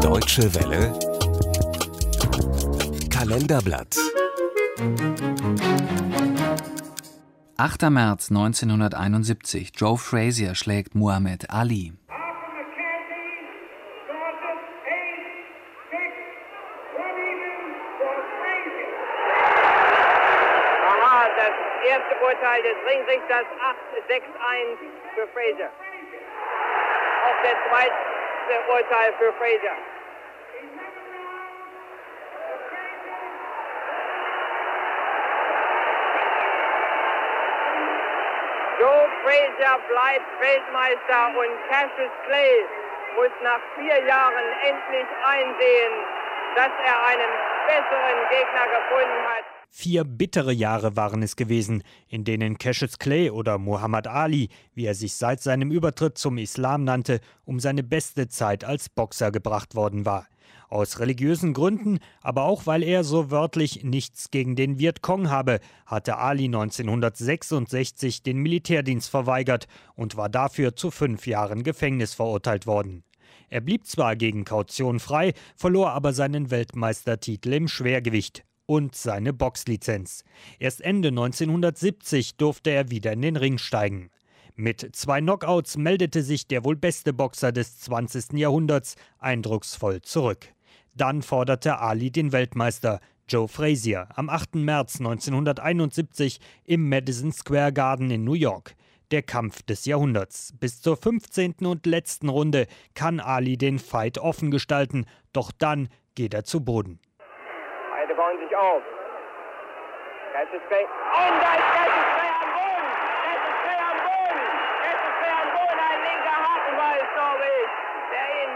Deutsche Welle Kalenderblatt 8. März 1971. Joe Frazier schlägt Muhammad Ali. Aha, das erste Urteil des Ringrichters 8-6-1 für Fraser. Auch der zweite Urteil für Fraser. Joe Frazier bleibt Weltmeister und Cassius Clay muss nach vier Jahren endlich einsehen, dass er einen besseren Gegner gefunden hat. Vier bittere Jahre waren es gewesen, in denen Cassius Clay oder Muhammad Ali, wie er sich seit seinem Übertritt zum Islam nannte, um seine beste Zeit als Boxer gebracht worden war. Aus religiösen Gründen, aber auch weil er so wörtlich nichts gegen den Vietcong habe, hatte Ali 1966 den Militärdienst verweigert und war dafür zu fünf Jahren Gefängnis verurteilt worden. Er blieb zwar gegen Kaution frei, verlor aber seinen Weltmeistertitel im Schwergewicht und seine Boxlizenz. Erst Ende 1970 durfte er wieder in den Ring steigen. Mit zwei Knockouts meldete sich der wohl beste Boxer des 20. Jahrhunderts eindrucksvoll zurück. Dann forderte Ali den Weltmeister Joe Frazier am 8. März 1971 im Madison Square Garden in New York. Der Kampf des Jahrhunderts. Bis zur 15. und letzten Runde kann Ali den Fight offen gestalten, doch dann geht er zu Boden. Auf. Clay. Und da ist Clay am Boden. Clay am Boden. Clay am Boden. Ein linker Hakenball, glaube ich, der ihn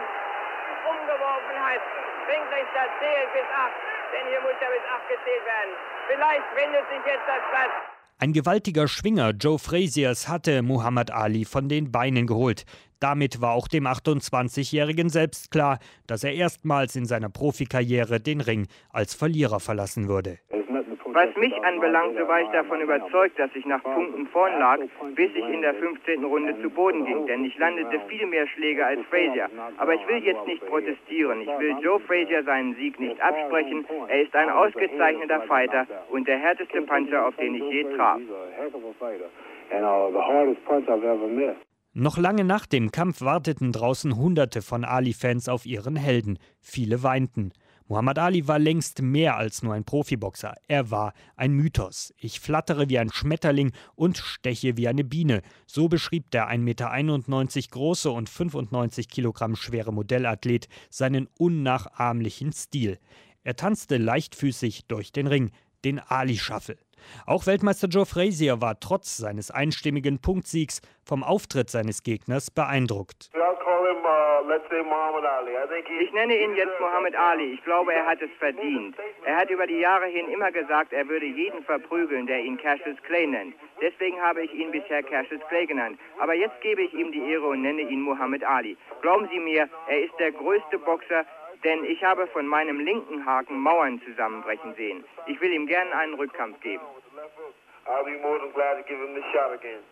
umgeworfen hat. Ringrichter zählt bis acht. Denn hier muss er bis acht gezählt werden. Vielleicht wendet sich jetzt das Blatt. Ein gewaltiger Schwinger Joe Fraziers hatte Muhammad Ali von den Beinen geholt. Damit war auch dem 28-Jährigen selbst klar, dass er erstmals in seiner Profikarriere den Ring als Verlierer verlassen würde. Was mich anbelangt, so war ich davon überzeugt, dass ich nach Punkten vorn lag, bis ich in der 15. Runde zu Boden ging, denn ich landete viel mehr Schläge als Frazier. Aber ich will jetzt nicht protestieren. Ich will Joe Frazier seinen Sieg nicht absprechen. Er ist ein ausgezeichneter Fighter und der härteste Puncher, auf den ich je traf. Noch lange nach dem Kampf warteten draußen Hunderte von Ali-Fans auf ihren Helden. Viele weinten. Muhammad Ali war längst mehr als nur ein Profiboxer. Er war ein Mythos. Ich flattere wie ein Schmetterling und steche wie eine Biene. So beschrieb der 1,91 Meter große und 95 Kilogramm schwere Modellathlet seinen unnachahmlichen Stil. Er tanzte leichtfüßig durch den Ring, den Ali-Shuffle. Auch Weltmeister Joe Frazier war trotz seines einstimmigen Punktsiegs vom Auftritt seines Gegners beeindruckt. Ich nenne ihn jetzt Muhammad Ali. Ich glaube, er hat es verdient. Er hat über die Jahre hin immer gesagt, er würde jeden verprügeln, der ihn Cassius Clay nennt. Deswegen habe ich ihn bisher Cassius Clay genannt. Aber jetzt gebe ich ihm die Ehre und nenne ihn Muhammad Ali. Glauben Sie mir, er ist der größte Boxer, denn ich habe von meinem linken Haken Mauern zusammenbrechen sehen. Ich will ihm gerne einen Rückkampf geben.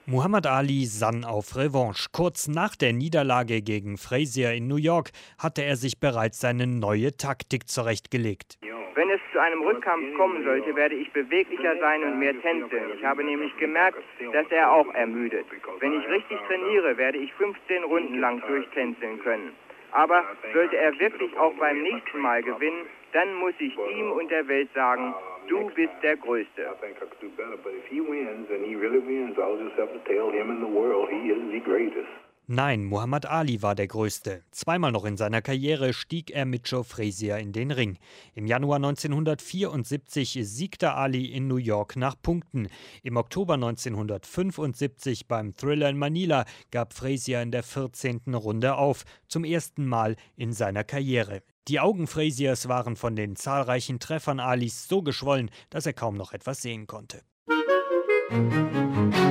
Muhammad Ali sann auf Revanche. Kurz nach der Niederlage gegen Frazier in New York hatte er sich bereits seine neue Taktik zurechtgelegt. Wenn es zu einem Rückkampf kommen sollte, werde ich beweglicher sein und mehr tänzeln. Ich habe nämlich gemerkt, dass er auch ermüdet. Wenn ich richtig trainiere, werde ich 15 Runden lang durchtänzeln können. Aber sollte er wirklich auch beim nächsten Mal gewinnen, dann muss ich ihm und der Welt sagen, du bist der Größte. Nein, Muhammad Ali war der Größte. Zweimal noch in seiner Karriere stieg er mit Joe Frazier in den Ring. Im Januar 1974 siegte Ali in New York nach Punkten. Im Oktober 1975 beim Thriller in Manila gab Frazier in der 14. Runde auf, zum ersten Mal in seiner Karriere. Die Augen Fraziers waren von den zahlreichen Treffern Alis so geschwollen, dass er kaum noch etwas sehen konnte. Musik